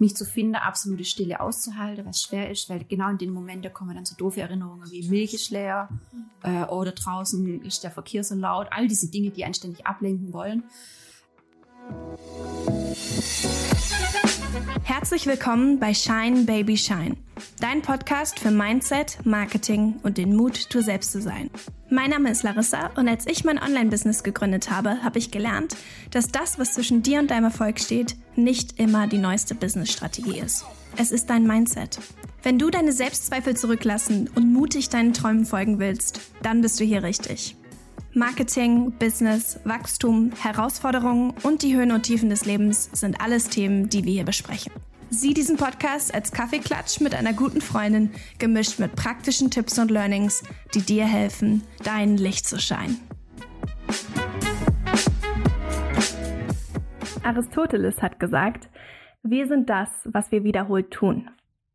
mich zu finden, absolute Stille auszuhalten, was schwer ist, weil genau in den Momenten kommen dann so doofe Erinnerungen wie Milch ist leer äh, oder draußen ist der Verkehr so laut, all diese Dinge, die einen ständig ablenken wollen. Herzlich willkommen bei Shine Baby Shine, dein Podcast für Mindset, Marketing und den Mut, du selbst zu sein. Mein Name ist Larissa und als ich mein Online-Business gegründet habe, habe ich gelernt, dass das, was zwischen dir und deinem Erfolg steht, nicht immer die neueste Business-Strategie ist. Es ist dein Mindset. Wenn du deine Selbstzweifel zurücklassen und mutig deinen Träumen folgen willst, dann bist du hier richtig. Marketing, Business, Wachstum, Herausforderungen und die Höhen und Tiefen des Lebens sind alles Themen, die wir hier besprechen. Sieh diesen Podcast als Kaffeeklatsch mit einer guten Freundin, gemischt mit praktischen Tipps und Learnings, die dir helfen, dein Licht zu scheinen. Aristoteles hat gesagt, wir sind das, was wir wiederholt tun.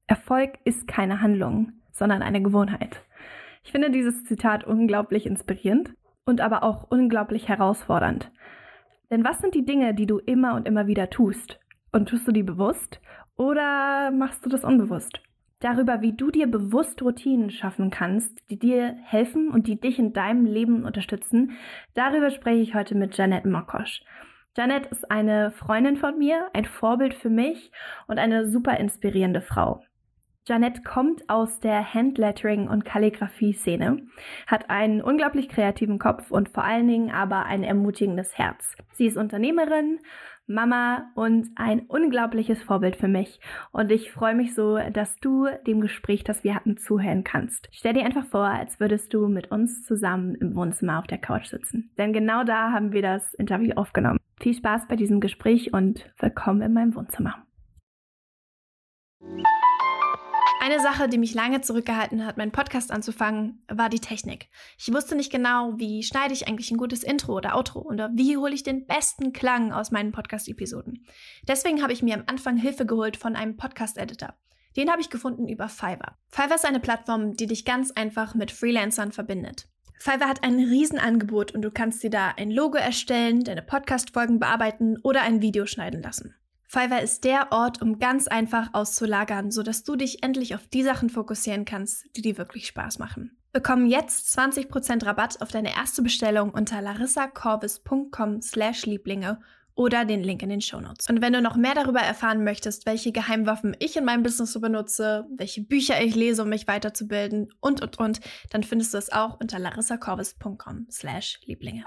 Erfolg ist keine Handlung, sondern eine Gewohnheit. Ich finde dieses Zitat unglaublich inspirierend und aber auch unglaublich herausfordernd. Denn was sind die Dinge, die du immer und immer wieder tust? Und tust du die bewusst oder machst du das unbewusst? Darüber, wie du dir bewusst Routinen schaffen kannst, die dir helfen und die dich in deinem Leben unterstützen, darüber spreche ich heute mit Janette Mokosch. Janette ist eine Freundin von mir, ein Vorbild für mich und eine super inspirierende Frau. Janette kommt aus der Handlettering- und Kalligrafie-Szene, hat einen unglaublich kreativen Kopf und vor allen Dingen aber ein ermutigendes Herz. Sie ist Unternehmerin, Mama und ein unglaubliches Vorbild für mich. Und ich freue mich so, dass du dem Gespräch, das wir hatten, zuhören kannst. Stell dir einfach vor, als würdest du mit uns zusammen im Wohnzimmer auf der Couch sitzen. Denn genau da haben wir das Interview aufgenommen. Viel Spaß bei diesem Gespräch und willkommen in meinem Wohnzimmer. Eine Sache, die mich lange zurückgehalten hat, meinen Podcast anzufangen, war die Technik. Ich wusste nicht genau, wie schneide ich eigentlich ein gutes Intro oder Outro oder wie hole ich den besten Klang aus meinen Podcast-Episoden. Deswegen habe ich mir am Anfang Hilfe geholt von einem Podcast-Editor. Den habe ich gefunden über Fiverr. Fiverr ist eine Plattform, die dich ganz einfach mit Freelancern verbindet. Fiverr hat ein Riesenangebot und du kannst dir da ein Logo erstellen, deine Podcast-Folgen bearbeiten oder ein Video schneiden lassen. Fiverr ist der Ort, um ganz einfach auszulagern, sodass du dich endlich auf die Sachen fokussieren kannst, die dir wirklich Spaß machen. Bekomm jetzt 20% Rabatt auf deine erste Bestellung unter larissacorvis.com slash Lieblinge oder den Link in den Shownotes. Und wenn du noch mehr darüber erfahren möchtest, welche Geheimwaffen ich in meinem Business so benutze, welche Bücher ich lese, um mich weiterzubilden und, und, und, dann findest du es auch unter larissacorvis.com slash Lieblinge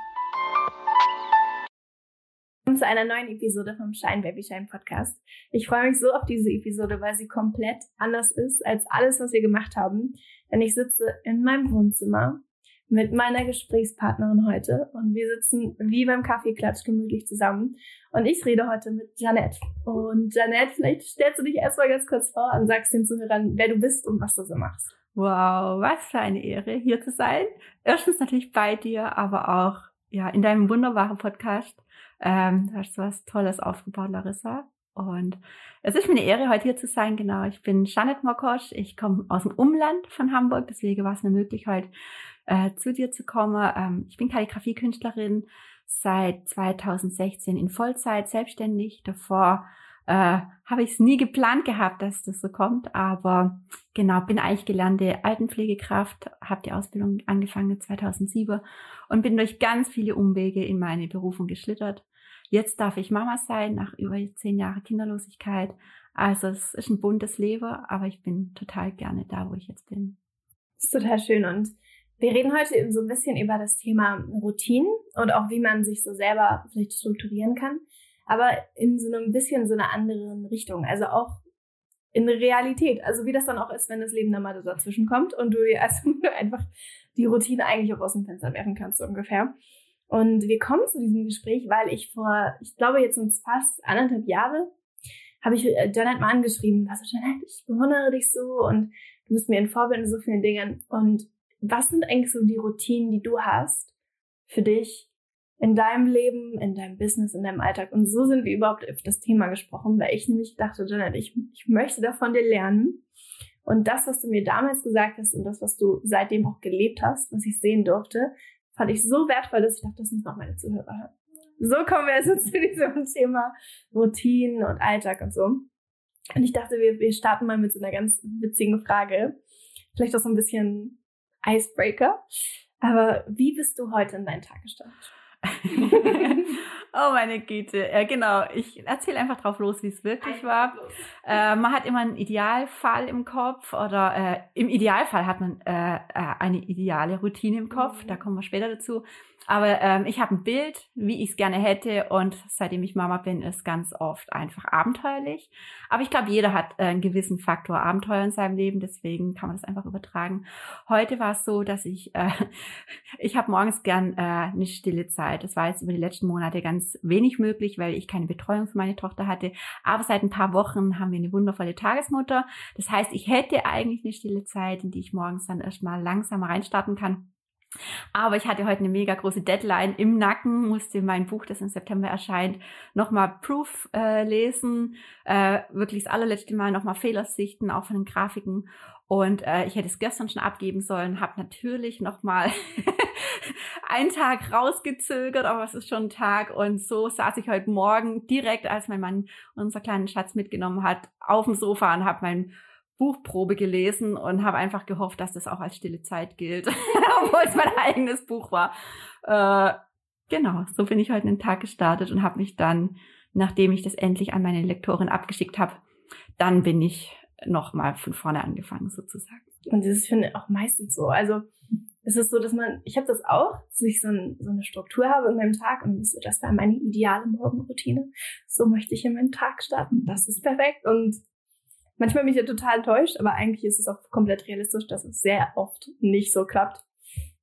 zu einer neuen Episode vom Shine Baby Shine Podcast. Ich freue mich so auf diese Episode, weil sie komplett anders ist als alles, was wir gemacht haben. Denn ich sitze in meinem Wohnzimmer mit meiner Gesprächspartnerin heute und wir sitzen wie beim Kaffeeklatsch gemütlich zusammen. Und ich rede heute mit Janette. Und Janette, vielleicht stellst du dich erstmal ganz kurz vor und sagst den Zuhörern, wer du bist und was du so machst. Wow, was für eine Ehre, hier zu sein. Erstens natürlich bei dir, aber auch ja in deinem wunderbaren Podcast. Ähm, du hast was Tolles aufgebaut, Larissa. Und es ist mir eine Ehre, heute hier zu sein. Genau, ich bin Janet Mokosch. Ich komme aus dem Umland von Hamburg. Deswegen war es eine Möglichkeit, äh, zu dir zu kommen. Ähm, ich bin Kalligrafiekünstlerin seit 2016 in Vollzeit selbstständig. Davor äh, habe ich es nie geplant gehabt, dass das so kommt. Aber genau, bin eigentlich gelernte Altenpflegekraft, habe die Ausbildung angefangen 2007 und bin durch ganz viele Umwege in meine Berufung geschlittert. Jetzt darf ich Mama sein, nach über zehn Jahren Kinderlosigkeit. Also es ist ein buntes Leben, aber ich bin total gerne da, wo ich jetzt bin. Das ist total schön und wir reden heute eben so ein bisschen über das Thema Routinen und auch wie man sich so selber vielleicht strukturieren kann, aber in so einem bisschen so einer anderen Richtung, also auch in Realität, also wie das dann auch ist, wenn das Leben dann mal dazwischen kommt und du dir also einfach die Routine eigentlich auch aus dem Fenster werfen kannst so ungefähr. Und wir kommen zu diesem Gespräch, weil ich vor, ich glaube jetzt sind fast anderthalb Jahre, habe ich äh, Janet mal angeschrieben, was Janet, ich bewundere dich so und du bist mir ein Vorbild in so vielen Dingen. Und was sind eigentlich so die Routinen, die du hast für dich in deinem Leben, in deinem Business, in deinem Alltag? Und so sind wir überhaupt auf das Thema gesprochen, weil ich nämlich dachte, Janet, ich, ich möchte davon dir lernen. Und das, was du mir damals gesagt hast und das, was du seitdem auch gelebt hast, was ich sehen durfte, fand ich so wertvoll, dass ich dachte, das müssen auch meine Zuhörer hören. So kommen wir also zu diesem Thema Routinen und Alltag und so. Und ich dachte, wir, wir starten mal mit so einer ganz witzigen Frage. Vielleicht auch so ein bisschen Icebreaker. Aber wie bist du heute in deinen Tag gestartet? oh meine Güte. Ja, genau. Ich erzähle einfach drauf los, wie es wirklich war. Äh, man hat immer einen Idealfall im Kopf oder äh, im Idealfall hat man äh, äh eine ideale Routine im Kopf. Mhm. Da kommen wir später dazu. Aber ähm, ich habe ein Bild, wie ich es gerne hätte und seitdem ich Mama bin, ist ganz oft einfach abenteuerlich. Aber ich glaube, jeder hat äh, einen gewissen Faktor Abenteuer in seinem Leben, deswegen kann man das einfach übertragen. Heute war es so, dass ich, äh, ich habe morgens gern äh, eine stille Zeit. Das war jetzt über die letzten Monate ganz wenig möglich, weil ich keine Betreuung für meine Tochter hatte. Aber seit ein paar Wochen haben wir eine wundervolle Tagesmutter. Das heißt, ich hätte eigentlich eine stille Zeit, in die ich morgens dann erstmal langsam reinstarten kann. Aber ich hatte heute eine mega große Deadline im Nacken, musste mein Buch, das im September erscheint, nochmal Proof äh, lesen, äh, wirklich das allerletzte Mal nochmal Fehler sichten, auch von den Grafiken. Und äh, ich hätte es gestern schon abgeben sollen, habe natürlich nochmal einen Tag rausgezögert, aber es ist schon ein Tag. Und so saß ich heute Morgen direkt, als mein Mann unser kleinen Schatz mitgenommen hat, auf dem Sofa und habe mein Buchprobe gelesen und habe einfach gehofft, dass das auch als stille Zeit gilt, obwohl es mein eigenes Buch war. Äh, genau, so bin ich heute in den Tag gestartet und habe mich dann, nachdem ich das endlich an meine Lektorin abgeschickt habe, dann bin ich nochmal von vorne angefangen sozusagen. Und das finde ich, auch meistens so. Also es ist so, dass man, ich habe das auch, dass ich so, ein, so eine Struktur habe in meinem Tag und so, das war meine ideale Morgenroutine. So möchte ich in meinen Tag starten. Das ist perfekt. Und Manchmal bin ich ja total enttäuscht, aber eigentlich ist es auch komplett realistisch, dass es sehr oft nicht so klappt.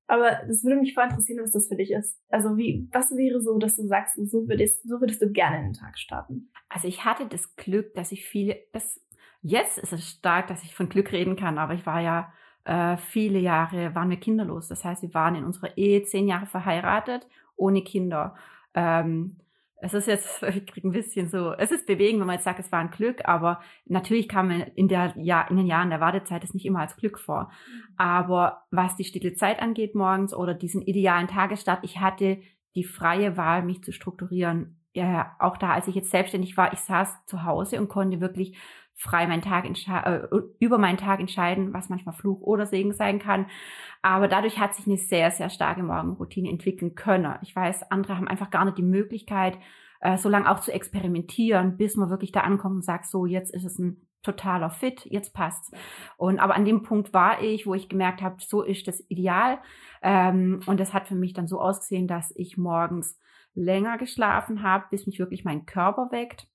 Aber das würde mich voll interessieren, was das für dich ist. Also wie, was wäre so, dass du sagst, so würdest, so würdest du gerne in den Tag starten? Also ich hatte das Glück, dass ich viele, das, jetzt ist es stark, dass ich von Glück reden kann, aber ich war ja äh, viele Jahre, waren wir kinderlos. Das heißt, wir waren in unserer Ehe zehn Jahre verheiratet, ohne Kinder. Ähm, es ist jetzt, ich kriege ein bisschen so, es ist bewegend, wenn man jetzt sagt, es war ein Glück, aber natürlich kam man in, der, ja, in den Jahren der Wartezeit das nicht immer als Glück vor. Aber was die stille Zeit angeht morgens oder diesen idealen Tagesstart, ich hatte die freie Wahl, mich zu strukturieren. Ja, auch da, als ich jetzt selbstständig war, ich saß zu Hause und konnte wirklich frei meinen Tag äh, über meinen Tag entscheiden, was manchmal Fluch oder Segen sein kann. Aber dadurch hat sich eine sehr, sehr starke Morgenroutine entwickeln können. Ich weiß, andere haben einfach gar nicht die Möglichkeit, äh, so lange auch zu experimentieren, bis man wirklich da ankommt und sagt, so, jetzt ist es ein totaler Fit, jetzt passt's. Und aber an dem Punkt war ich, wo ich gemerkt habe, so ist das Ideal. Ähm, und das hat für mich dann so ausgesehen, dass ich morgens länger geschlafen habe, bis mich wirklich mein Körper weckt.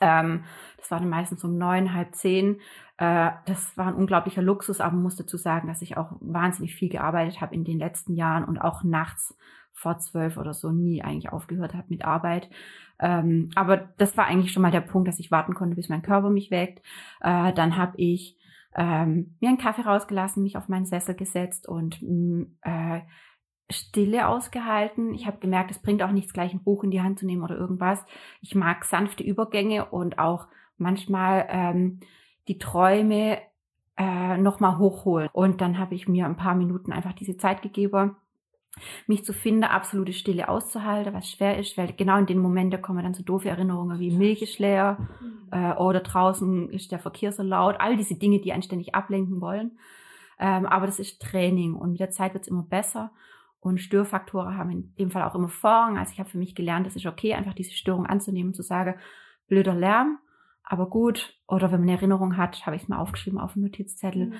Ähm, das war dann meistens um neun, halb zehn. Äh, das war ein unglaublicher Luxus, aber muss dazu sagen, dass ich auch wahnsinnig viel gearbeitet habe in den letzten Jahren und auch nachts vor zwölf oder so nie eigentlich aufgehört habe mit Arbeit. Ähm, aber das war eigentlich schon mal der Punkt, dass ich warten konnte, bis mein Körper mich weckt. Äh, dann habe ich ähm, mir einen Kaffee rausgelassen, mich auf meinen Sessel gesetzt und mm, äh, Stille ausgehalten. Ich habe gemerkt, es bringt auch nichts, gleich ein Buch in die Hand zu nehmen oder irgendwas. Ich mag sanfte Übergänge und auch manchmal ähm, die Träume äh, nochmal hochholen. Und dann habe ich mir ein paar Minuten einfach diese Zeit gegeben, mich zu finden, absolute Stille auszuhalten, was schwer ist, weil genau in den Momenten kommen dann so doofe Erinnerungen wie Milch ist leer mhm. äh, oder draußen ist der Verkehr so laut, all diese Dinge, die einen ständig ablenken wollen. Ähm, aber das ist Training und mit der Zeit wird es immer besser. Und Störfaktoren haben in dem Fall auch immer Vorrang. Also ich habe für mich gelernt, es ist okay, einfach diese Störung anzunehmen und zu sagen, blöder Lärm, aber gut. Oder wenn man eine Erinnerung hat, habe ich es mal aufgeschrieben auf dem Notizzettel. Mhm.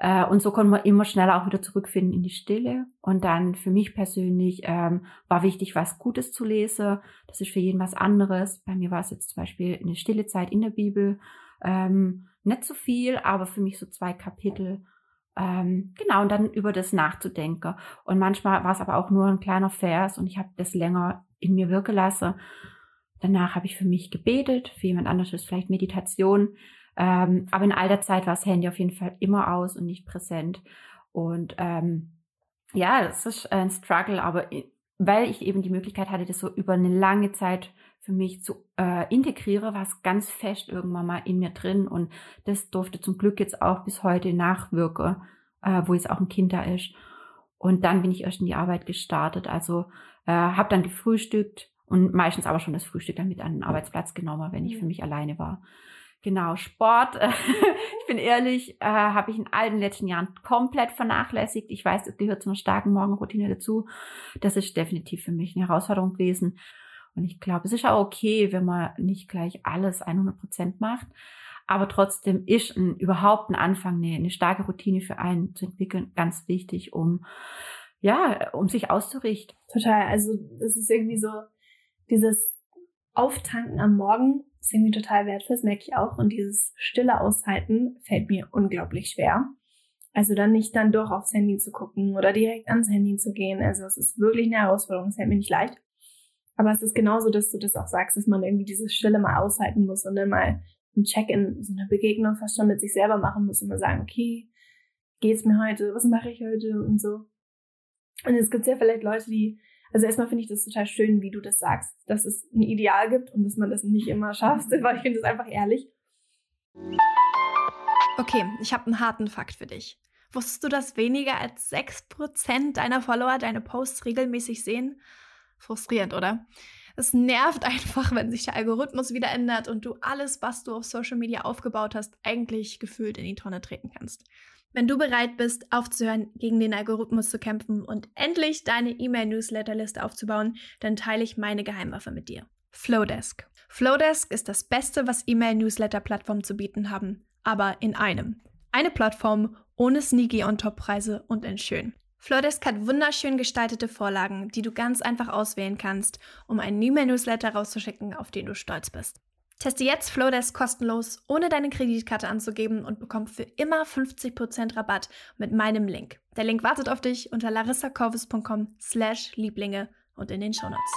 Äh, und so konnte man immer schneller auch wieder zurückfinden in die Stille. Und dann für mich persönlich ähm, war wichtig, was Gutes zu lesen. Das ist für jeden was anderes. Bei mir war es jetzt zum Beispiel eine stille Zeit in der Bibel. Ähm, nicht so viel, aber für mich so zwei Kapitel ähm, genau, und dann über das nachzudenken. Und manchmal war es aber auch nur ein kleiner Vers und ich habe das länger in mir wirken lassen. Danach habe ich für mich gebetet, für jemand anderes ist vielleicht Meditation. Ähm, aber in all der Zeit war das Handy auf jeden Fall immer aus und nicht präsent. Und ähm, ja, das ist ein Struggle, aber weil ich eben die Möglichkeit hatte, das so über eine lange Zeit für mich zu äh, integriere, war es ganz fest irgendwann mal in mir drin und das durfte zum Glück jetzt auch bis heute nachwirken, äh, wo jetzt auch ein Kind da ist. Und dann bin ich erst in die Arbeit gestartet, also äh, habe dann gefrühstückt und meistens aber schon das Frühstück dann mit an den Arbeitsplatz genommen, wenn ich für mich alleine war. Genau, Sport. ich bin ehrlich, äh, habe ich in all den letzten Jahren komplett vernachlässigt. Ich weiß, es gehört zu einer starken Morgenroutine dazu. Das ist definitiv für mich eine Herausforderung gewesen. Und ich glaube, es ist auch okay, wenn man nicht gleich alles 100 Prozent macht. Aber trotzdem ist ein, überhaupt ein Anfang, eine, eine starke Routine für einen zu entwickeln, ganz wichtig, um, ja, um sich auszurichten. Total. Also, das ist irgendwie so, dieses Auftanken am Morgen ist irgendwie total wertvoll, das merke ich auch. Und dieses stille Aushalten fällt mir unglaublich schwer. Also dann nicht dann doch aufs Handy zu gucken oder direkt ans Handy zu gehen. Also es ist wirklich eine Herausforderung, es fällt mir nicht leicht. Aber es ist genauso, dass du das auch sagst, dass man irgendwie diese Stille mal aushalten muss und dann mal ein Check-in, so eine Begegnung fast schon mit sich selber machen muss und mal sagen, okay, geht's mir heute, was mache ich heute und so. Und es gibt ja vielleicht Leute, die also erstmal finde ich das total schön, wie du das sagst, dass es ein Ideal gibt und dass man das nicht immer schafft, weil ich finde es einfach ehrlich. Okay, ich habe einen harten Fakt für dich. Wusstest du, dass weniger als 6% deiner Follower deine Posts regelmäßig sehen? Frustrierend, oder? Es nervt einfach, wenn sich der Algorithmus wieder ändert und du alles, was du auf Social Media aufgebaut hast, eigentlich gefühlt in die Tonne treten kannst. Wenn du bereit bist, aufzuhören, gegen den Algorithmus zu kämpfen und endlich deine E-Mail-Newsletterliste aufzubauen, dann teile ich meine Geheimwaffe mit dir. Flowdesk. Flowdesk ist das Beste, was E-Mail-Newsletter-Plattformen zu bieten haben, aber in einem. Eine Plattform ohne sneaky On-Top-Preise und in schön. Flowdesk hat wunderschön gestaltete Vorlagen, die du ganz einfach auswählen kannst, um einen E-Mail-Newsletter rauszuschicken, auf den du stolz bist. Teste jetzt Flowdesk kostenlos, ohne deine Kreditkarte anzugeben und bekomm für immer 50% Rabatt mit meinem Link. Der Link wartet auf dich unter larissacorvus.com slash Lieblinge und in den Shownotes.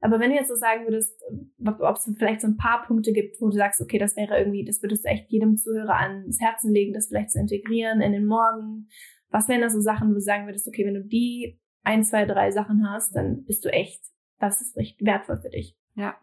Aber wenn du jetzt so sagen würdest, ob es vielleicht so ein paar Punkte gibt, wo du sagst, okay, das wäre irgendwie, das würdest du echt jedem Zuhörer ans Herzen legen, das vielleicht zu integrieren in den Morgen. Was wären da so Sachen, wo du sagen würdest, okay, wenn du die ein, zwei, drei Sachen hast, dann bist du echt, das ist echt wertvoll für dich. Ja,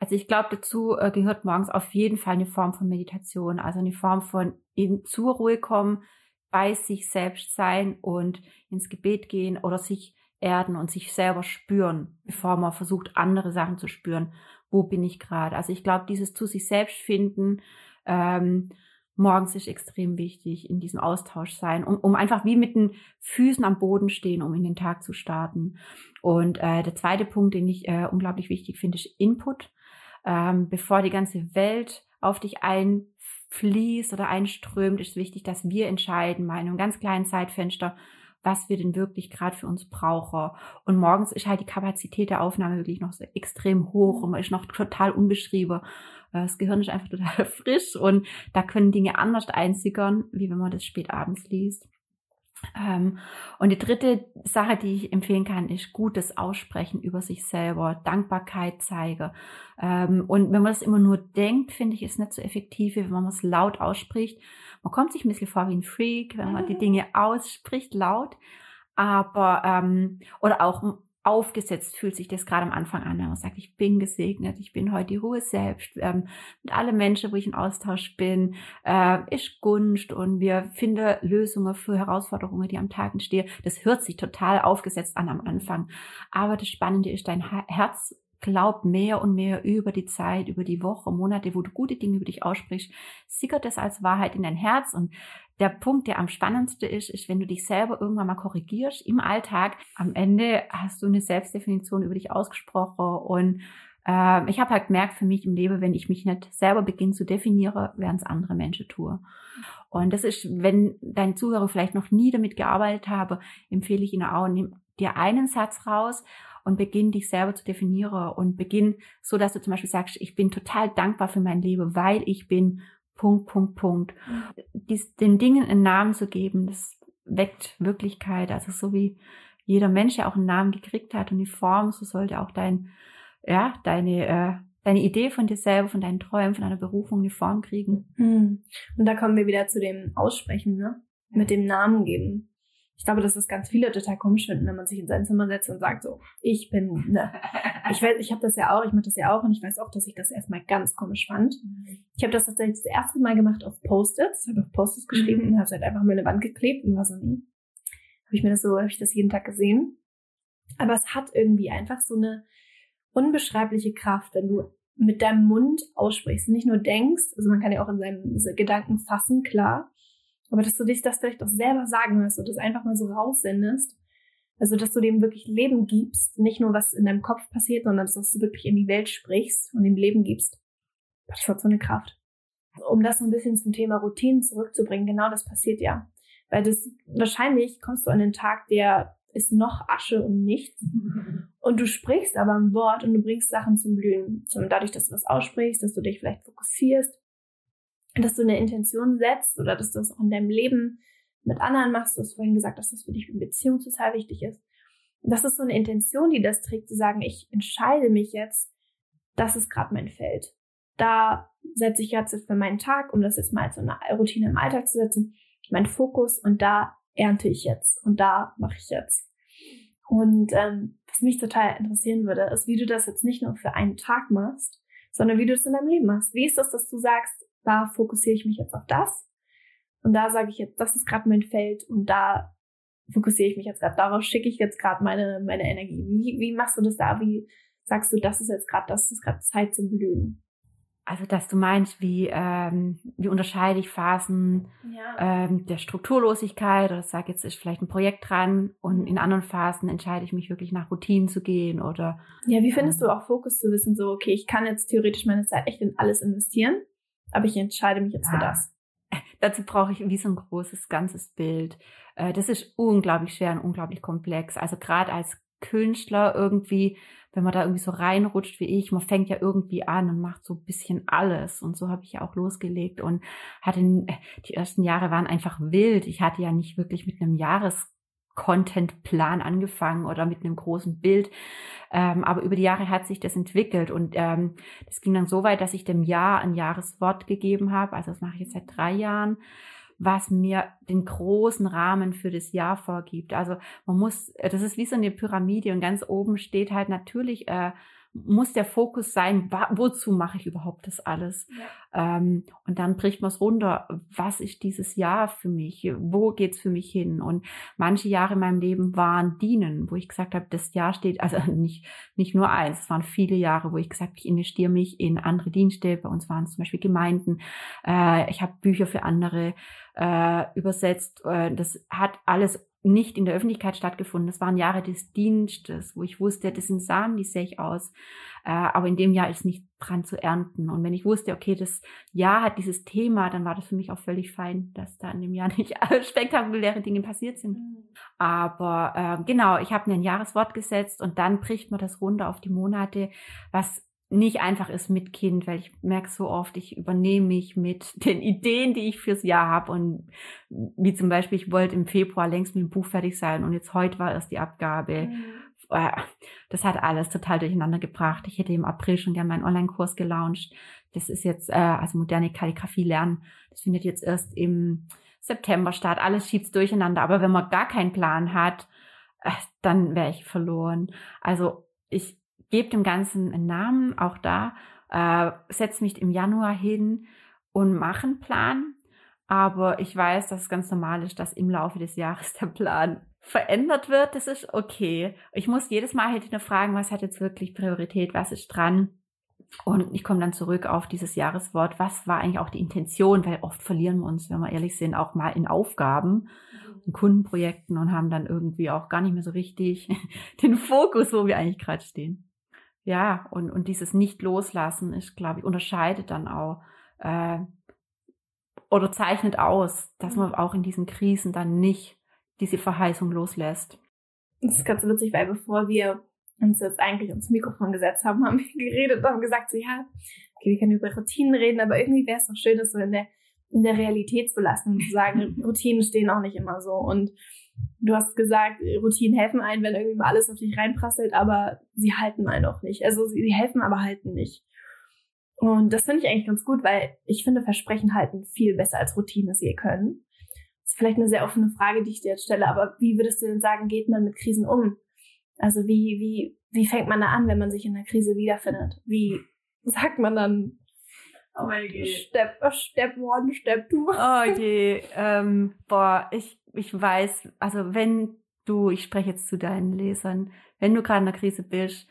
also ich glaube, dazu äh, gehört morgens auf jeden Fall eine Form von Meditation, also eine Form von in zur Ruhe kommen, bei sich selbst sein und ins Gebet gehen oder sich erden und sich selber spüren, bevor man versucht, andere Sachen zu spüren. Wo bin ich gerade? Also ich glaube, dieses zu sich selbst finden, ähm, morgens ist extrem wichtig, in diesem Austausch sein, um, um einfach wie mit den Füßen am Boden stehen, um in den Tag zu starten. Und äh, der zweite Punkt, den ich äh, unglaublich wichtig finde, ist Input. Ähm, bevor die ganze Welt auf dich einfließt oder einströmt, ist wichtig, dass wir entscheiden, mal in einem ganz kleinen Zeitfenster, was wir denn wirklich gerade für uns brauchen. Und morgens ist halt die Kapazität der Aufnahme wirklich noch so extrem hoch und man ist noch total unbeschrieben. Äh, das Gehirn ist einfach total frisch und da können Dinge anders einsickern, wie wenn man das spät abends liest. Ähm, und die dritte Sache, die ich empfehlen kann, ist gutes Aussprechen über sich selber, Dankbarkeit zeige. Ähm, und wenn man das immer nur denkt, finde ich, ist nicht so effektiv, wie wenn man es laut ausspricht. Man kommt sich ein bisschen vor wie ein Freak, wenn man die Dinge ausspricht laut. Aber, ähm, oder auch aufgesetzt fühlt sich das gerade am Anfang an, wenn man sagt, ich bin gesegnet, ich bin heute die Ruhe selbst, ähm, mit allen Menschen, wo ich in Austausch bin, äh, ist Gunst und wir finden Lösungen für Herausforderungen, die am Tag entstehen. Das hört sich total aufgesetzt an am Anfang. Aber das Spannende ist, dein Herz glaub mehr und mehr über die Zeit, über die Woche, Monate, wo du gute Dinge über dich aussprichst, sickert das als Wahrheit in dein Herz. Und der Punkt, der am spannendsten ist, ist, wenn du dich selber irgendwann mal korrigierst im Alltag. Am Ende hast du eine Selbstdefinition über dich ausgesprochen und äh, ich habe halt gemerkt für mich im Leben, wenn ich mich nicht selber beginne zu definieren, während es andere Menschen tue. Und das ist, wenn dein Zuhörer vielleicht noch nie damit gearbeitet habe, empfehle ich ihnen auch, nimm dir einen Satz raus und beginn dich selber zu definieren und beginn so, dass du zum Beispiel sagst, ich bin total dankbar für mein Leben, weil ich bin Punkt, Punkt, Punkt. Dies, den Dingen einen Namen zu geben, das weckt Wirklichkeit. Also so wie jeder Mensch ja auch einen Namen gekriegt hat und die Form, so sollte auch dein, ja, deine, äh, deine Idee von dir selber, von deinen Träumen, von deiner Berufung eine Form kriegen. Hm. Und da kommen wir wieder zu dem Aussprechen, ne? Mit dem Namen geben ich glaube, dass das ganz viele total komisch finden, wenn man sich in sein Zimmer setzt und sagt so, ich bin, ne. Ich weiß, ich habe das ja auch, ich mache das ja auch und ich weiß auch, dass ich das erstmal ganz komisch fand. Ich habe das tatsächlich das erste Mal gemacht auf Post-its, habe auf Post-its geschrieben mhm. und habe es halt einfach mal eine Wand geklebt und war so, nie. Habe ich mir das so, habe ich das jeden Tag gesehen. Aber es hat irgendwie einfach so eine unbeschreibliche Kraft, wenn du mit deinem Mund aussprichst, nicht nur denkst, also man kann ja auch in seinen Gedanken fassen, klar, aber dass du dich das vielleicht auch selber sagen hörst und das einfach mal so raussendest. Also, dass du dem wirklich Leben gibst, nicht nur was in deinem Kopf passiert, sondern dass du wirklich in die Welt sprichst und dem Leben gibst. Das hat so eine Kraft. Um das so ein bisschen zum Thema Routinen zurückzubringen, genau das passiert ja. Weil das, wahrscheinlich kommst du an den Tag, der ist noch Asche und nichts. Und du sprichst aber ein Wort und du bringst Sachen zum Blühen. Zum, dadurch, dass du was aussprichst, dass du dich vielleicht fokussierst, dass du eine Intention setzt oder dass du es auch in deinem Leben mit anderen machst. Du hast vorhin gesagt, dass das für dich in Beziehung total wichtig ist. Das ist so eine Intention, die das trägt, zu sagen, ich entscheide mich jetzt, das ist gerade mein Feld. Da setze ich jetzt für meinen Tag, um das jetzt mal so eine Routine im Alltag zu setzen, mein Fokus und da ernte ich jetzt und da mache ich jetzt. Und ähm, was mich total interessieren würde, ist, wie du das jetzt nicht nur für einen Tag machst, sondern wie du es in deinem Leben machst. Wie ist das, dass du sagst, da fokussiere ich mich jetzt auf das und da sage ich jetzt, das ist gerade mein Feld und da fokussiere ich mich jetzt gerade, darauf schicke ich jetzt gerade meine, meine Energie. Wie, wie machst du das da? Wie sagst du, das ist jetzt gerade, das ist gerade Zeit zum Blühen? Also, dass du meinst, wie, ähm, wie unterscheide ich Phasen ja. ähm, der Strukturlosigkeit oder sag jetzt ist vielleicht ein Projekt dran und in anderen Phasen entscheide ich mich wirklich nach Routinen zu gehen oder. Ja, wie findest ähm, du auch Fokus zu wissen, so, okay, ich kann jetzt theoretisch meine Zeit echt in alles investieren, aber ich entscheide mich jetzt ja. für das. Dazu brauche ich wie so ein großes ganzes Bild. Äh, das ist unglaublich schwer und unglaublich komplex. Also gerade als Künstler irgendwie, wenn man da irgendwie so reinrutscht wie ich, man fängt ja irgendwie an und macht so ein bisschen alles. Und so habe ich ja auch losgelegt und hatte äh, die ersten Jahre waren einfach wild. Ich hatte ja nicht wirklich mit einem Jahres Contentplan angefangen oder mit einem großen Bild. Ähm, aber über die Jahre hat sich das entwickelt und ähm, das ging dann so weit, dass ich dem Jahr ein Jahreswort gegeben habe. Also das mache ich jetzt seit drei Jahren was mir den großen Rahmen für das Jahr vorgibt. Also man muss, das ist wie so eine Pyramide und ganz oben steht halt natürlich äh, muss der Fokus sein, wozu mache ich überhaupt das alles? Ja. Ähm, und dann bricht man es runter, was ist dieses Jahr für mich? Wo geht's für mich hin? Und manche Jahre in meinem Leben waren Dienen, wo ich gesagt habe, das Jahr steht, also nicht, nicht nur eins, es waren viele Jahre, wo ich gesagt habe, ich investiere mich in andere Dienste. Bei uns waren es zum Beispiel Gemeinden. Äh, ich habe Bücher für andere äh, übersetzt. Äh, das hat alles nicht in der Öffentlichkeit stattgefunden. Das waren Jahre des Dienstes, wo ich wusste, das sind Samen, die sehe ich aus. Äh, aber in dem Jahr ist nicht dran zu ernten. Und wenn ich wusste, okay, das Jahr hat dieses Thema, dann war das für mich auch völlig fein, dass da in dem Jahr nicht spektakuläre Dinge passiert sind. Aber äh, genau, ich habe mir ein Jahreswort gesetzt und dann bricht man das runter auf die Monate, was nicht einfach ist mit Kind, weil ich merke so oft, ich übernehme mich mit den Ideen, die ich fürs Jahr habe und wie zum Beispiel, ich wollte im Februar längst mit dem Buch fertig sein und jetzt heute war erst die Abgabe. Mhm. Äh, das hat alles total durcheinander gebracht. Ich hätte im April schon gerne meinen Online-Kurs gelauncht. Das ist jetzt, äh, also moderne Kalligrafie lernen. Das findet jetzt erst im September statt. Alles schiebt durcheinander. Aber wenn man gar keinen Plan hat, äh, dann wäre ich verloren. Also ich gebe dem Ganzen einen Namen, auch da, äh, setze mich im Januar hin und mache einen Plan. Aber ich weiß, dass es ganz normal ist, dass im Laufe des Jahres der Plan verändert wird. Das ist okay. Ich muss jedes Mal halt nur fragen, was hat jetzt wirklich Priorität, was ist dran. Und ich komme dann zurück auf dieses Jahreswort. Was war eigentlich auch die Intention? Weil oft verlieren wir uns, wenn wir ehrlich sind, auch mal in Aufgaben und Kundenprojekten und haben dann irgendwie auch gar nicht mehr so richtig den Fokus, wo wir eigentlich gerade stehen ja, und, und dieses Nicht-Loslassen ist, glaube ich, unterscheidet dann auch äh, oder zeichnet aus, dass man auch in diesen Krisen dann nicht diese Verheißung loslässt. Das ist ganz witzig, weil bevor wir uns jetzt eigentlich ins Mikrofon gesetzt haben, haben wir geredet und haben gesagt, so ja, okay, wir können über Routinen reden, aber irgendwie wäre es doch schön, das so in der, in der Realität zu lassen, zu sagen, Routinen stehen auch nicht immer so. Und du hast gesagt, Routinen helfen ein, wenn irgendwie mal alles auf dich reinprasselt, aber sie halten einen auch nicht. Also sie helfen, aber halten nicht. Und das finde ich eigentlich ganz gut, weil ich finde, Versprechen halten viel besser als Routinen es je können. Das ist vielleicht eine sehr offene Frage, die ich dir jetzt stelle, aber wie würdest du denn sagen, geht man mit Krisen um? Also wie, wie, wie fängt man da an, wenn man sich in einer Krise wiederfindet? Wie sagt man dann, Oh. Step, Step one, Step two. Oh je. Ähm, boah, ich ich weiß, also wenn du, ich spreche jetzt zu deinen Lesern, wenn du gerade in einer Krise bist,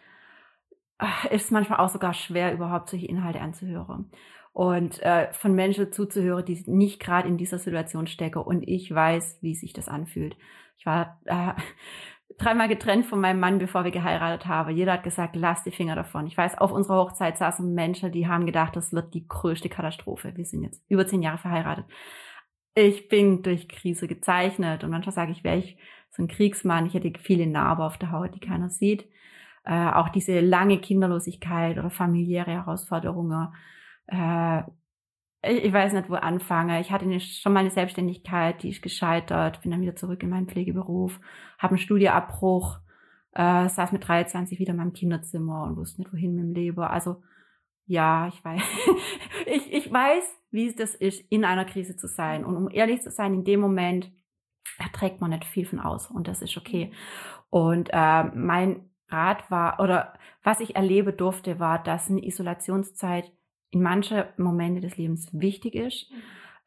äh, ist manchmal auch sogar schwer, überhaupt solche Inhalte anzuhören. Und äh, von Menschen zuzuhören, die nicht gerade in dieser Situation stecken. Und ich weiß, wie sich das anfühlt. Ich war äh, dreimal getrennt von meinem Mann, bevor wir geheiratet haben. Jeder hat gesagt, lass die Finger davon. Ich weiß, auf unserer Hochzeit saßen Menschen, die haben gedacht, das wird die größte Katastrophe. Wir sind jetzt über zehn Jahre verheiratet. Ich bin durch Krise gezeichnet und manchmal sage ich, wäre ich so ein Kriegsmann, ich hätte viele Narben auf der Haut, die keiner sieht. Äh, auch diese lange Kinderlosigkeit oder familiäre Herausforderungen. Äh, ich weiß nicht, wo anfange. Ich hatte eine, schon mal eine Selbstständigkeit, die ist gescheitert, bin dann wieder zurück in meinen Pflegeberuf, habe einen Studieabbruch, äh, saß mit 23 wieder in meinem Kinderzimmer und wusste nicht, wohin mit dem Leben. Also ja, ich weiß, ich, ich weiß, wie das ist, in einer Krise zu sein. Und um ehrlich zu sein, in dem Moment erträgt man nicht viel von aus und das ist okay. Und äh, mein Rat war, oder was ich erlebe durfte, war, dass eine Isolationszeit in manche Momente des Lebens wichtig ist,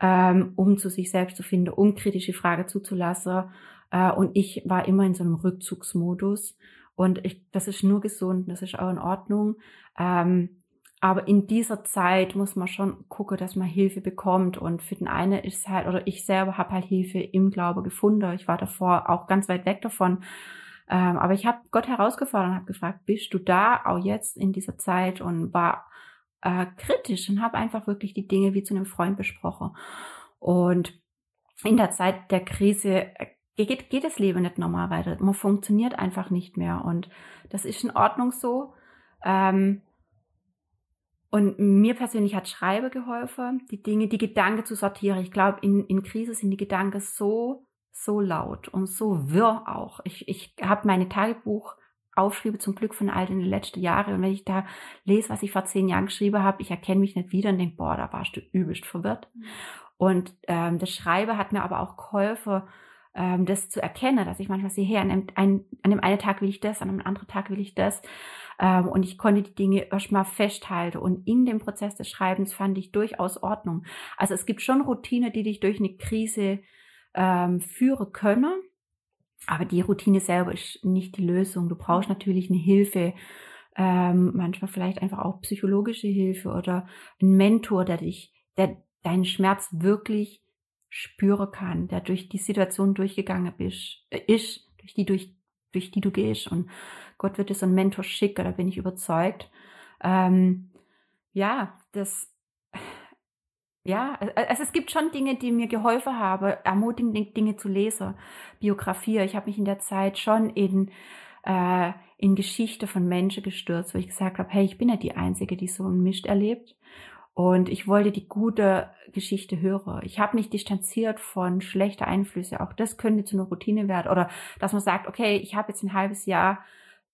ähm, um zu sich selbst zu finden, um kritische Frage zuzulassen. Äh, und ich war immer in so einem Rückzugsmodus. Und ich, das ist nur gesund, das ist auch in Ordnung. Ähm, aber in dieser Zeit muss man schon gucken, dass man Hilfe bekommt. Und für den einen ist halt, oder ich selber habe halt Hilfe im Glaube gefunden. Ich war davor auch ganz weit weg davon. Ähm, aber ich habe Gott herausgefordert und habe gefragt, bist du da auch jetzt in dieser Zeit? Und war äh, kritisch und habe einfach wirklich die Dinge wie zu einem Freund besprochen. Und in der Zeit der Krise äh, geht, geht das Leben nicht normal weiter. Man funktioniert einfach nicht mehr. Und das ist in Ordnung so. Ähm, und mir persönlich hat Schreibe geholfen, die Dinge, die Gedanken zu sortieren. Ich glaube, in, in Krise sind die Gedanken so, so laut und so wirr auch. Ich, ich habe meine Tagebuch aufschriebe, zum Glück von all den letzten Jahren. Und wenn ich da lese, was ich vor zehn Jahren geschrieben habe, ich erkenne mich nicht wieder und denke, boah, da warst du übelst verwirrt. Mhm. Und ähm, das Schreiben hat mir aber auch geholfen, ähm, das zu erkennen, dass ich manchmal sehe, hey, an dem, ein, an dem einen Tag will ich das, an einem anderen Tag will ich das. Ähm, und ich konnte die Dinge erstmal festhalten. Und in dem Prozess des Schreibens fand ich durchaus Ordnung. Also es gibt schon Routine, die dich durch eine Krise ähm, führen können. Aber die Routine selber ist nicht die Lösung. Du brauchst natürlich eine Hilfe, ähm, manchmal vielleicht einfach auch psychologische Hilfe oder ein Mentor, der dich, der deinen Schmerz wirklich spüren kann, der durch die Situation durchgegangen bist, äh, ist, durch die, durch, durch die du gehst. Und Gott wird dir so einen Mentor schicken, da bin ich überzeugt. Ähm, ja, das, ja, also es gibt schon Dinge, die mir geholfen haben, ermutigende Dinge zu lesen, Biografie. Ich habe mich in der Zeit schon in äh, in Geschichte von Menschen gestürzt, wo ich gesagt habe, hey, ich bin ja die Einzige, die so einen Mist erlebt. Und ich wollte die gute Geschichte hören. Ich habe mich distanziert von schlechten Einflüssen. Auch das könnte zu einer Routine werden. Oder dass man sagt, okay, ich habe jetzt ein halbes Jahr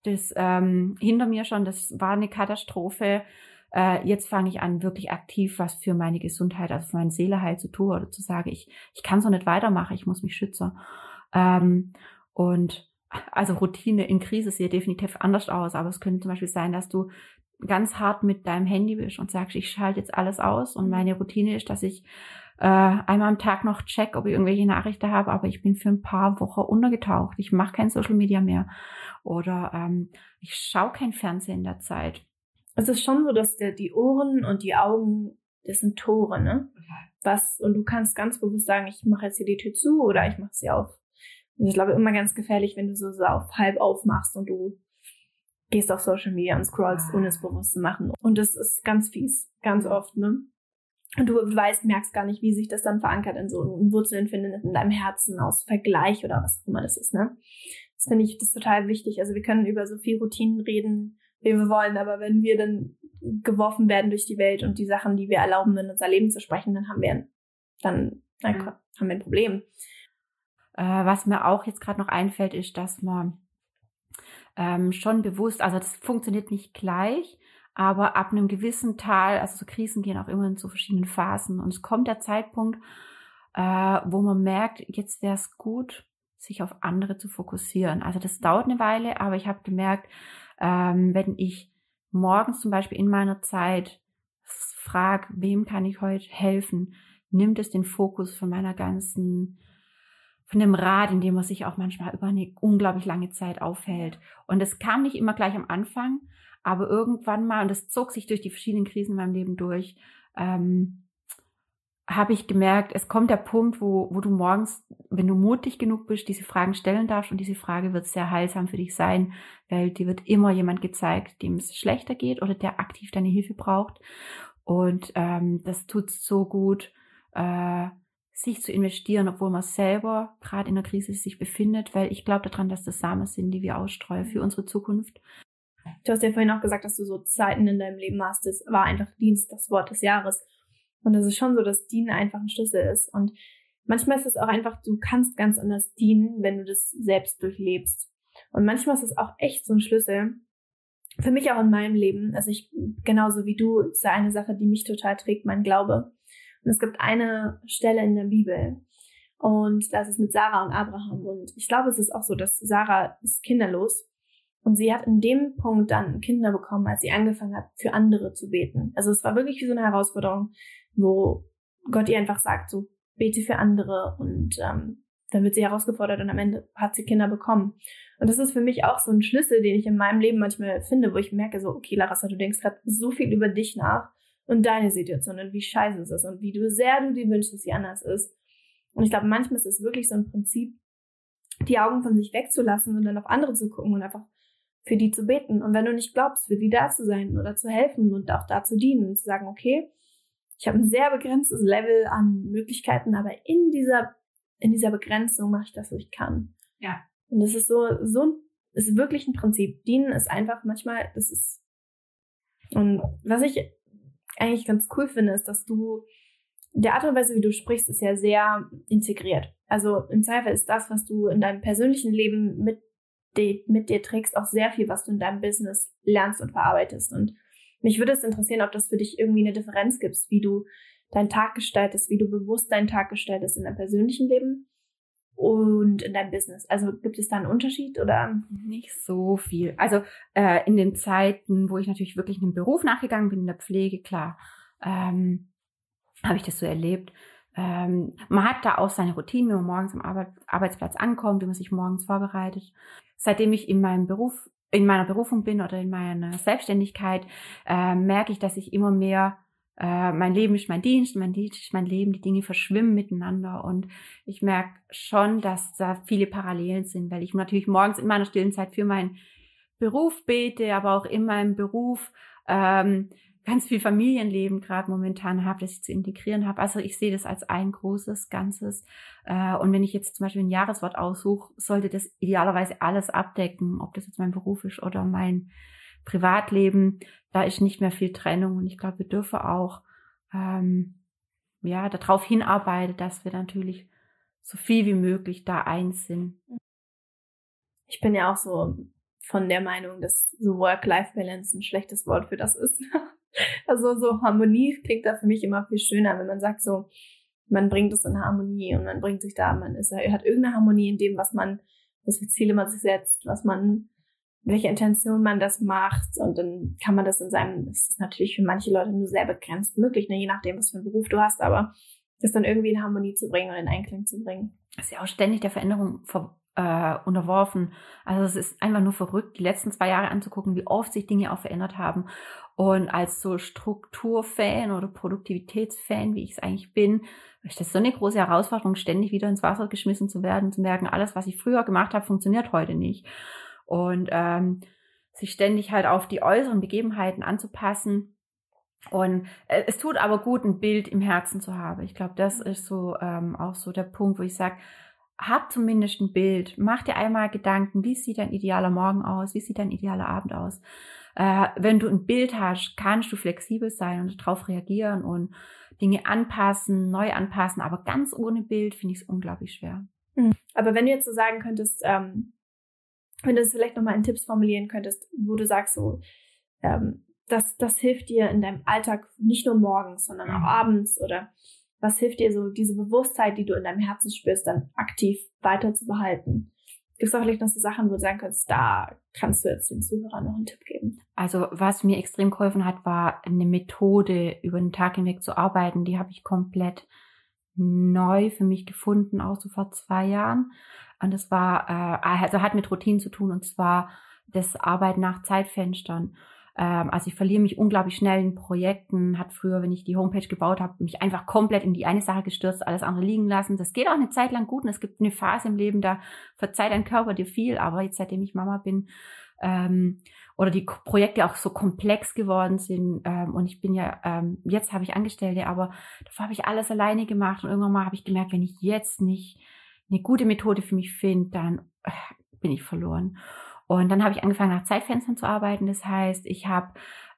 das ähm, hinter mir schon, das war eine Katastrophe. Äh, jetzt fange ich an, wirklich aktiv was für meine Gesundheit, also für meine Seele heil zu tun oder zu sagen, ich, ich kann so nicht weitermachen, ich muss mich schützen. Ähm, und also Routine in Krise sieht definitiv anders aus, aber es könnte zum Beispiel sein, dass du ganz hart mit deinem Handy bist und sagst, ich schalte jetzt alles aus und meine Routine ist, dass ich äh, einmal am Tag noch check, ob ich irgendwelche Nachrichten habe, aber ich bin für ein paar Wochen untergetaucht. Ich mache kein Social Media mehr oder ähm, ich schaue kein Fernsehen in der Zeit. Es ist schon so, dass der, die Ohren und die Augen, das sind Tore, ne? Was, und du kannst ganz bewusst sagen, ich mache jetzt hier die Tür zu oder ich mache sie auf. Und ich glaube immer ganz gefährlich, wenn du so, so auf halb aufmachst und du gehst auf Social Media und scrollst, ohne es bewusst zu machen. Und das ist ganz fies, ganz oft, ne? Und du weißt, merkst gar nicht, wie sich das dann verankert in so Wurzeln findet in deinem Herzen aus Vergleich oder was auch immer das ist, ne? Das finde ich das total wichtig. Also wir können über so viel Routinen reden, wie wir wollen, aber wenn wir dann geworfen werden durch die Welt und die Sachen, die wir erlauben, in unser Leben zu sprechen, dann haben wir dann, dann mhm. haben wir ein Problem. Äh, was mir auch jetzt gerade noch einfällt, ist, dass man ähm, schon bewusst, also das funktioniert nicht gleich, aber ab einem gewissen Teil, also so Krisen gehen auch immer in so verschiedenen Phasen und es kommt der Zeitpunkt, äh, wo man merkt, jetzt wäre es gut, sich auf andere zu fokussieren. Also das dauert eine Weile, aber ich habe gemerkt, ähm, wenn ich morgens zum Beispiel in meiner Zeit frage, wem kann ich heute helfen, nimmt es den Fokus von meiner ganzen von dem Rad, in dem man sich auch manchmal über eine unglaublich lange Zeit aufhält. Und es kam nicht immer gleich am Anfang, Aber irgendwann mal, und das zog sich durch die verschiedenen Krisen in meinem Leben durch, ähm, habe ich gemerkt, es kommt der Punkt, wo, wo du morgens, wenn du mutig genug bist, diese Fragen stellen darfst und diese Frage wird sehr heilsam für dich sein, weil dir wird immer jemand gezeigt, dem es schlechter geht oder der aktiv deine Hilfe braucht. Und ähm, das tut so gut, äh, sich zu investieren, obwohl man selber gerade in der Krise sich befindet, weil ich glaube daran, dass das Samen sind, die wir ausstreuen für unsere Zukunft. Du hast ja vorhin auch gesagt, dass du so Zeiten in deinem Leben hast. Das war einfach Dienst, das Wort des Jahres. Und es ist schon so, dass Dienen einfach ein Schlüssel ist. Und manchmal ist es auch einfach, du kannst ganz anders dienen, wenn du das selbst durchlebst. Und manchmal ist es auch echt so ein Schlüssel. Für mich auch in meinem Leben. Also ich, genauso wie du, ist eine Sache, die mich total trägt, mein Glaube. Und es gibt eine Stelle in der Bibel. Und das ist mit Sarah und Abraham. Und ich glaube, es ist auch so, dass Sarah ist kinderlos. Und sie hat in dem Punkt dann Kinder bekommen, als sie angefangen hat, für andere zu beten. Also es war wirklich wie so eine Herausforderung, wo Gott ihr einfach sagt, so bete für andere und ähm, dann wird sie herausgefordert und am Ende hat sie Kinder bekommen. Und das ist für mich auch so ein Schlüssel, den ich in meinem Leben manchmal finde, wo ich merke, so, okay, Larissa, du denkst gerade so viel über dich nach und deine Situation und wie scheiße es ist und wie du sehr du dir wünschst, dass sie anders ist. Und ich glaube, manchmal ist es wirklich so ein Prinzip, die Augen von sich wegzulassen und dann auf andere zu gucken und einfach für die zu beten. Und wenn du nicht glaubst, für die da zu sein oder zu helfen und auch da zu dienen und zu sagen, okay, ich habe ein sehr begrenztes Level an Möglichkeiten, aber in dieser, in dieser Begrenzung mache ich das, was ich kann. Ja. Und das ist so, so, ist wirklich ein Prinzip. Dienen ist einfach manchmal, das ist, und was ich eigentlich ganz cool finde, ist, dass du, der Art und Weise, wie du sprichst, ist ja sehr integriert. Also im Zweifel ist das, was du in deinem persönlichen Leben mit, mit dir trägst, auch sehr viel, was du in deinem Business lernst und verarbeitest. Und mich würde es interessieren, ob das für dich irgendwie eine Differenz gibt, wie du deinen Tag gestaltest, wie du bewusst deinen Tag gestaltest in deinem persönlichen Leben und in deinem Business. Also gibt es da einen Unterschied oder? Nicht so viel. Also äh, in den Zeiten, wo ich natürlich wirklich einem Beruf nachgegangen bin, in der Pflege, klar, ähm, habe ich das so erlebt. Ähm, man hat da auch seine Routine, wenn man morgens am Arbeit, Arbeitsplatz ankommt, wie man sich morgens vorbereitet. Seitdem ich in meinem Beruf in meiner Berufung bin oder in meiner Selbstständigkeit, äh, merke ich, dass ich immer mehr äh, mein Leben ist mein Dienst, mein Dienst ist mein Leben, die Dinge verschwimmen miteinander und ich merke schon, dass da viele Parallelen sind, weil ich natürlich morgens in meiner stillen Zeit für meinen Beruf bete, aber auch in meinem Beruf ähm, ganz viel Familienleben gerade momentan habe, das ich zu integrieren habe. Also ich sehe das als ein großes Ganzes. Äh, und wenn ich jetzt zum Beispiel ein Jahreswort aussuche, sollte das idealerweise alles abdecken, ob das jetzt mein Beruf ist oder mein Privatleben. Da ist nicht mehr viel Trennung und ich glaube, wir dürfen auch ähm, ja darauf hinarbeiten, dass wir natürlich so viel wie möglich da eins sind. Ich bin ja auch so von der Meinung, dass so Work-Life-Balance ein schlechtes Wort für das ist. Also so Harmonie klingt da für mich immer viel schöner, wenn man sagt so, man bringt es in Harmonie und man bringt sich da, man ist, hat irgendeine Harmonie in dem, was man, was für Ziele man sich setzt, was man, welche Intention man das macht und dann kann man das in seinem, das ist natürlich für manche Leute nur sehr begrenzt möglich, ne, je nachdem, was für einen Beruf du hast, aber das dann irgendwie in Harmonie zu bringen und in Einklang zu bringen. Das ist ja auch ständig der Veränderung vor, äh, unterworfen. Also es ist einfach nur verrückt, die letzten zwei Jahre anzugucken, wie oft sich Dinge auch verändert haben. Und als so Strukturfan oder Produktivitätsfan, wie ich es eigentlich bin, ist das so eine große Herausforderung, ständig wieder ins Wasser geschmissen zu werden, zu merken, alles, was ich früher gemacht habe, funktioniert heute nicht. Und ähm, sich ständig halt auf die äußeren Begebenheiten anzupassen. Und äh, es tut aber gut, ein Bild im Herzen zu haben. Ich glaube, das ist so ähm, auch so der Punkt, wo ich sage, hab zumindest ein Bild. Mach dir einmal Gedanken, wie sieht dein idealer Morgen aus? Wie sieht dein idealer Abend aus? Äh, wenn du ein Bild hast, kannst du flexibel sein und darauf reagieren und Dinge anpassen, neu anpassen. Aber ganz ohne Bild finde ich es unglaublich schwer. Mhm. Aber wenn du jetzt so sagen könntest, ähm, wenn du es vielleicht nochmal in Tipps formulieren könntest, wo du sagst so, ähm, das, das hilft dir in deinem Alltag nicht nur morgens, sondern auch mhm. abends oder was hilft dir so, diese Bewusstheit, die du in deinem Herzen spürst, dann aktiv weiter zu behalten? Gibt es auch vielleicht noch so Sachen, wo du sagen kannst, da kannst du jetzt den Zuhörern noch einen Tipp geben? Also was mir extrem geholfen hat, war eine Methode, über den Tag hinweg zu arbeiten. Die habe ich komplett neu für mich gefunden, auch so vor zwei Jahren. Und das war, äh, also hat mit Routinen zu tun, und zwar das Arbeiten nach Zeitfenstern. Ähm, also ich verliere mich unglaublich schnell in Projekten. Hat früher, wenn ich die Homepage gebaut habe, mich einfach komplett in die eine Sache gestürzt, alles andere liegen lassen. Das geht auch eine Zeit lang gut und es gibt eine Phase im Leben, da verzeiht dein Körper dir viel. Aber jetzt, seitdem ich Mama bin, ähm, oder die Projekte auch so komplex geworden sind. Ähm, und ich bin ja, ähm, jetzt habe ich Angestellte, aber davor habe ich alles alleine gemacht. Und irgendwann mal habe ich gemerkt, wenn ich jetzt nicht eine gute Methode für mich finde, dann äh, bin ich verloren. Und dann habe ich angefangen, nach Zeitfenstern zu arbeiten. Das heißt, ich habe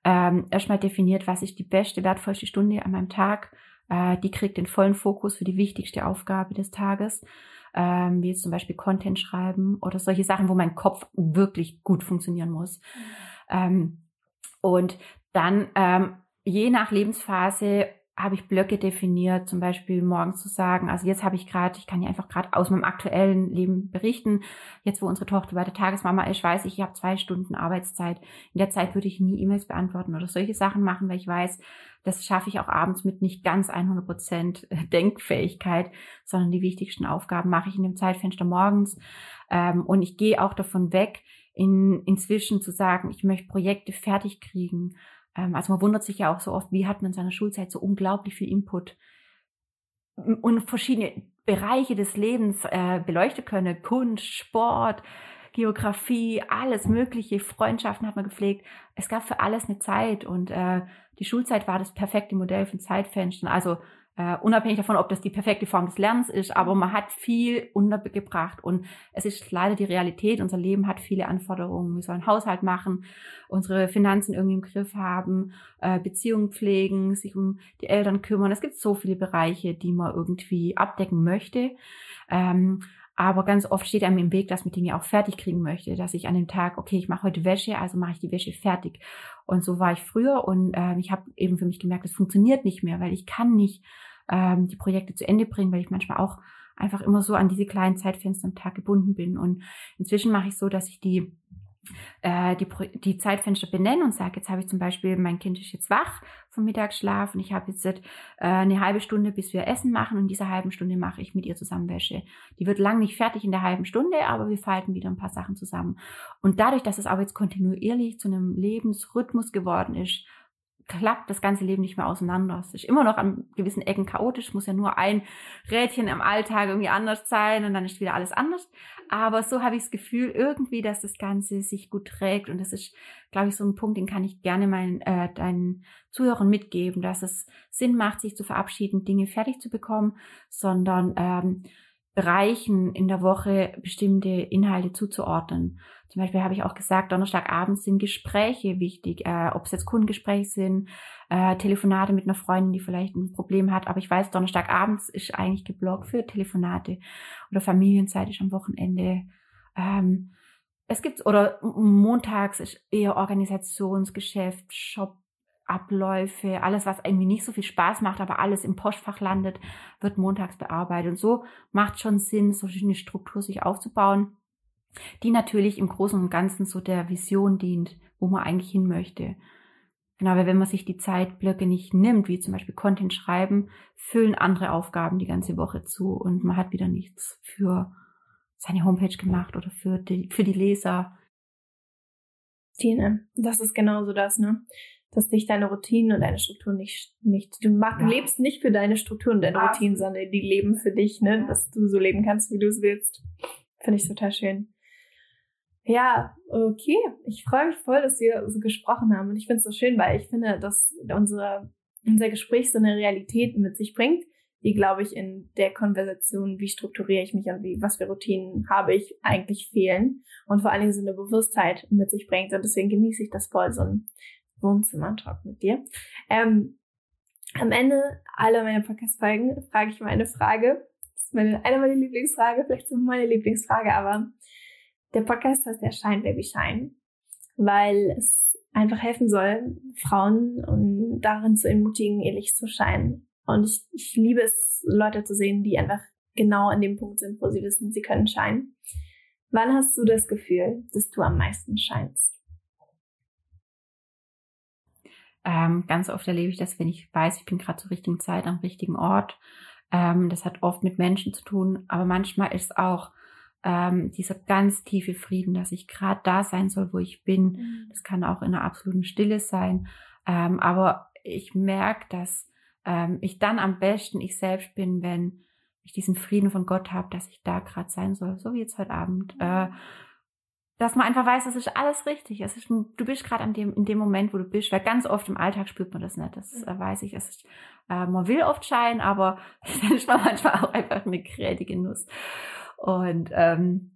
ähm, erstmal definiert, was ist die beste, wertvollste Stunde an meinem Tag. Äh, die kriegt den vollen Fokus für die wichtigste Aufgabe des Tages. Ähm, wie jetzt zum Beispiel Content schreiben oder solche Sachen, wo mein Kopf wirklich gut funktionieren muss. Mhm. Ähm, und dann ähm, je nach Lebensphase habe ich Blöcke definiert, zum Beispiel morgens zu sagen, also jetzt habe ich gerade, ich kann ja einfach gerade aus meinem aktuellen Leben berichten, jetzt wo unsere Tochter bei der Tagesmama ist, weiß ich, ich habe zwei Stunden Arbeitszeit. In der Zeit würde ich nie E-Mails beantworten oder solche Sachen machen, weil ich weiß, das schaffe ich auch abends mit nicht ganz 100 Prozent Denkfähigkeit, sondern die wichtigsten Aufgaben mache ich in dem Zeitfenster morgens. Ähm, und ich gehe auch davon weg, in, inzwischen zu sagen, ich möchte Projekte fertig kriegen also man wundert sich ja auch so oft, wie hat man in seiner Schulzeit so unglaublich viel Input und verschiedene Bereiche des Lebens äh, beleuchten können. Kunst, Sport, Geografie, alles Mögliche, Freundschaften hat man gepflegt. Es gab für alles eine Zeit und äh, die Schulzeit war das perfekte Modell von Zeitfenstern. Also Uh, unabhängig davon, ob das die perfekte Form des Lernens ist, aber man hat viel untergebracht und es ist leider die Realität. Unser Leben hat viele Anforderungen. Wir sollen Haushalt machen, unsere Finanzen irgendwie im Griff haben, uh, Beziehungen pflegen, sich um die Eltern kümmern. Es gibt so viele Bereiche, die man irgendwie abdecken möchte. Um, aber ganz oft steht einem im Weg, dass man Dinge auch fertig kriegen möchte, dass ich an dem Tag, okay, ich mache heute Wäsche, also mache ich die Wäsche fertig. Und so war ich früher und äh, ich habe eben für mich gemerkt, es funktioniert nicht mehr, weil ich kann nicht ähm, die Projekte zu Ende bringen, weil ich manchmal auch einfach immer so an diese kleinen Zeitfenster am Tag gebunden bin. Und inzwischen mache ich so, dass ich die äh, die, die Zeitfenster benenne und sage, jetzt habe ich zum Beispiel, mein Kind ist jetzt wach vom Mittagsschlaf und ich habe jetzt äh, eine halbe Stunde, bis wir Essen machen und in dieser halben Stunde mache ich mit ihr zusammen Wäsche. Die wird lang nicht fertig in der halben Stunde, aber wir falten wieder ein paar Sachen zusammen. Und dadurch, dass es aber jetzt kontinuierlich zu einem Lebensrhythmus geworden ist, klappt das ganze Leben nicht mehr auseinander. Es ist immer noch an gewissen Ecken chaotisch, muss ja nur ein Rädchen im Alltag irgendwie anders sein und dann ist wieder alles anders. Aber so habe ich das Gefühl irgendwie, dass das Ganze sich gut trägt und das ist, glaube ich, so ein Punkt, den kann ich gerne meinen äh, deinen Zuhörern mitgeben, dass es Sinn macht, sich zu verabschieden, Dinge fertig zu bekommen, sondern ähm, Bereichen in der Woche bestimmte Inhalte zuzuordnen. Zum Beispiel habe ich auch gesagt, Donnerstagabends sind Gespräche wichtig, äh, ob es jetzt Kundengespräche sind, äh, Telefonate mit einer Freundin, die vielleicht ein Problem hat. Aber ich weiß, Donnerstagabends ist eigentlich geblockt für Telefonate oder Familienzeit ist am Wochenende. Ähm, es gibt, oder montags ist eher Organisationsgeschäft, Shop, Abläufe, alles, was irgendwie nicht so viel Spaß macht, aber alles im Postfach landet, wird montags bearbeitet. Und so macht schon Sinn, so eine Struktur sich aufzubauen die natürlich im Großen und Ganzen so der Vision dient, wo man eigentlich hin möchte. Genau, weil wenn man sich die Zeitblöcke nicht nimmt, wie zum Beispiel Content schreiben, füllen andere Aufgaben die ganze Woche zu und man hat wieder nichts für seine Homepage gemacht oder für die, für die Leser. Tine, das ist genauso das, ne? Dass dich deine Routinen und deine Strukturen nicht, nicht, du, mach, ja. lebst nicht für deine Strukturen und deine ja. Routinen, sondern die leben für dich, ne? Dass du so leben kannst, wie du es willst. Finde ich total schön. Ja, okay. Ich freue mich voll, dass wir so gesprochen haben. Und ich finde es so schön, weil ich finde, dass unsere, unser Gespräch so eine Realität mit sich bringt, die, glaube ich, in der Konversation, wie strukturiere ich mich und wie, was für Routinen habe ich, eigentlich fehlen. Und vor allen Dingen so eine Bewusstheit mit sich bringt. Und deswegen genieße ich das voll, so ein Wohnzimmer-Talk mit dir. Ähm, am Ende aller meiner Podcast-Folgen frage ich mal eine Frage. Das ist meine, eine meiner Lieblingsfrage, vielleicht so meine Lieblingsfrage, aber der Podcast heißt ja Shine Baby Shine, weil es einfach helfen soll, Frauen und darin zu ermutigen, ihr Licht zu scheinen. Und ich, ich liebe es, Leute zu sehen, die einfach genau an dem Punkt sind, wo sie wissen, sie können scheinen. Wann hast du das Gefühl, dass du am meisten scheinst? Ähm, ganz oft erlebe ich das, wenn ich weiß, ich bin gerade zur richtigen Zeit am richtigen Ort. Ähm, das hat oft mit Menschen zu tun, aber manchmal ist auch ähm, dieser ganz tiefe Frieden, dass ich gerade da sein soll, wo ich bin. Mhm. Das kann auch in einer absoluten Stille sein. Ähm, aber ich merke, dass ähm, ich dann am besten ich selbst bin, wenn ich diesen Frieden von Gott habe, dass ich da gerade sein soll, so wie jetzt heute Abend. Mhm. Äh, dass man einfach weiß, das ist alles richtig. Es ist, du bist gerade an dem, in dem Moment, wo du bist, weil ganz oft im Alltag spürt man das nicht. Das äh, weiß ich. Es ist, äh, man will oft scheinen, aber dann ist man manchmal auch einfach eine krädige Nuss. Und ähm,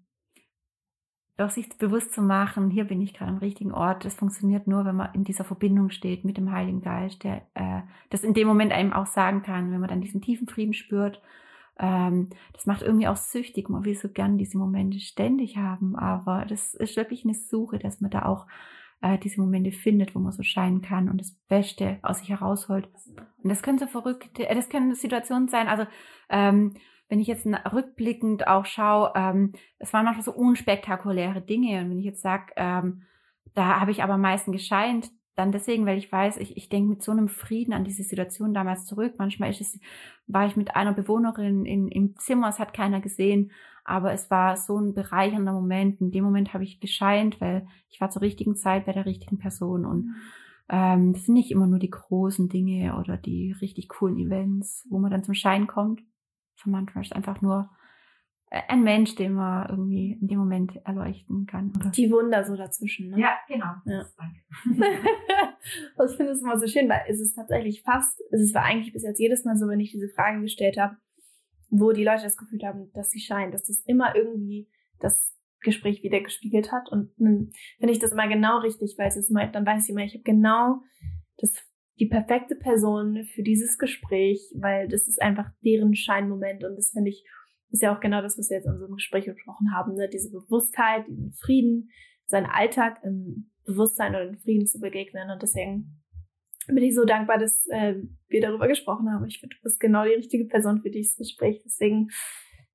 doch sich bewusst zu machen, hier bin ich gerade am richtigen Ort, das funktioniert nur, wenn man in dieser Verbindung steht mit dem Heiligen Geist, der äh, das in dem Moment einem auch sagen kann, wenn man dann diesen tiefen Frieden spürt. Ähm, das macht irgendwie auch süchtig. Man will so gern diese Momente ständig haben, aber das ist wirklich eine Suche, dass man da auch äh, diese Momente findet, wo man so scheinen kann und das Beste aus sich herausholt. Und das können so verrückte, äh, das können Situationen sein. Also ähm, wenn ich jetzt rückblickend auch schaue, ähm, es waren manchmal so unspektakuläre Dinge. Und wenn ich jetzt sage, ähm, da habe ich aber am meisten gescheint, dann deswegen, weil ich weiß, ich, ich denke mit so einem Frieden an diese Situation damals zurück. Manchmal ist es, war ich mit einer Bewohnerin in, im Zimmer, es hat keiner gesehen, aber es war so ein bereichernder Moment. In dem Moment habe ich gescheint, weil ich war zur richtigen Zeit bei der richtigen Person und mhm. ähm, das sind nicht immer nur die großen Dinge oder die richtig coolen Events, wo man dann zum Schein kommt, sondern manchmal ist es einfach nur ein Mensch, den man irgendwie in dem Moment erleuchten kann. Oder? Die Wunder so dazwischen, ne? Ja, genau. Ja. das finde ich immer so schön, weil es ist tatsächlich fast, es war eigentlich bis jetzt jedes Mal so, wenn ich diese Fragen gestellt habe, wo die Leute das Gefühl haben, dass sie scheinen, dass das immer irgendwie das Gespräch wieder gespiegelt hat. Und dann finde ich das immer genau richtig, weil es ist mal, dann weiß ich immer, ich habe genau das, die perfekte Person für dieses Gespräch, weil das ist einfach deren Scheinmoment und das finde ich ist ja auch genau das, was wir jetzt in unserem Gespräch besprochen haben, ne? diese Bewusstheit, diesen Frieden, seinen Alltag im Bewusstsein oder in Frieden zu begegnen. Und deswegen bin ich so dankbar, dass äh, wir darüber gesprochen haben. Ich finde, du bist genau die richtige Person für dieses Gespräch. Deswegen,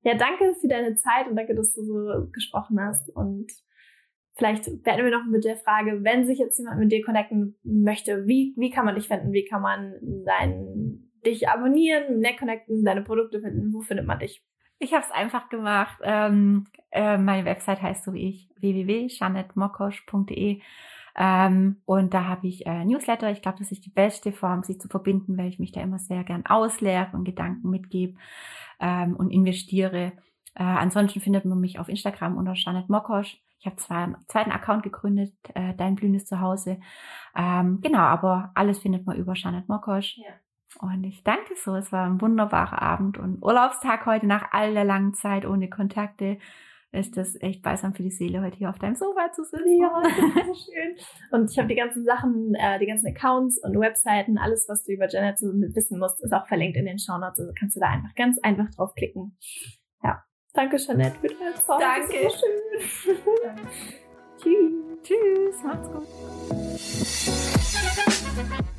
ja, danke für deine Zeit und danke, dass du so gesprochen hast. Und vielleicht werden wir noch mit der Frage, wenn sich jetzt jemand mit dir connecten möchte, wie, wie kann man dich finden? Wie kann man dein, dich abonnieren, net connecten, deine Produkte finden? Wo findet man dich? Ich habe es einfach gemacht. Ähm, äh, meine Website heißt so wie ich www.janetmokosch.de ähm, und da habe ich äh, Newsletter. Ich glaube, das ist die beste Form, sich zu verbinden, weil ich mich da immer sehr gern ausleere und Gedanken mitgebe ähm, und investiere. Äh, ansonsten findet man mich auf Instagram unter Janet Mokosch. Ich habe zwar einen zweiten Account gegründet, äh, Dein blühendes Zuhause. Ähm, genau, aber alles findet man über Janet Mokosch. Ja. Und ich danke so, es war ein wunderbarer Abend und Urlaubstag heute nach all der langen Zeit ohne Kontakte. Ist das echt balsam für die Seele, heute hier auf deinem Sofa zu sitzen. Ja, so schön. Und ich habe die ganzen Sachen, äh, die ganzen Accounts und Webseiten, alles, was du über Janet so wissen musst, ist auch verlinkt in den Shownotes. Also kannst du da einfach ganz einfach draufklicken. Ja. Danke, Jeanette, für deine Zeit. Danke. So schön. Tschüss. Tschüss. Macht's gut.